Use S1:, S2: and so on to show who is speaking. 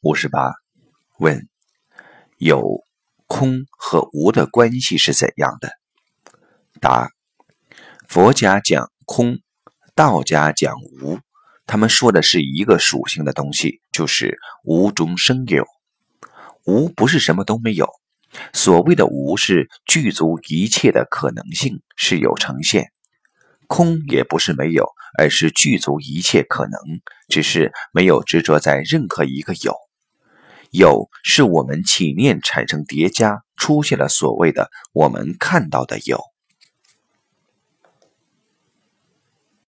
S1: 五十八，问：有、空和无的关系是怎样的？答：佛家讲空，道家讲无，他们说的是一个属性的东西，就是无中生有。无不是什么都没有，所谓的无是具足一切的可能性，是有呈现；空也不是没有，而是具足一切可能，只是没有执着在任何一个有。有是我们起念产生叠加，出现了所谓的我们看到的有。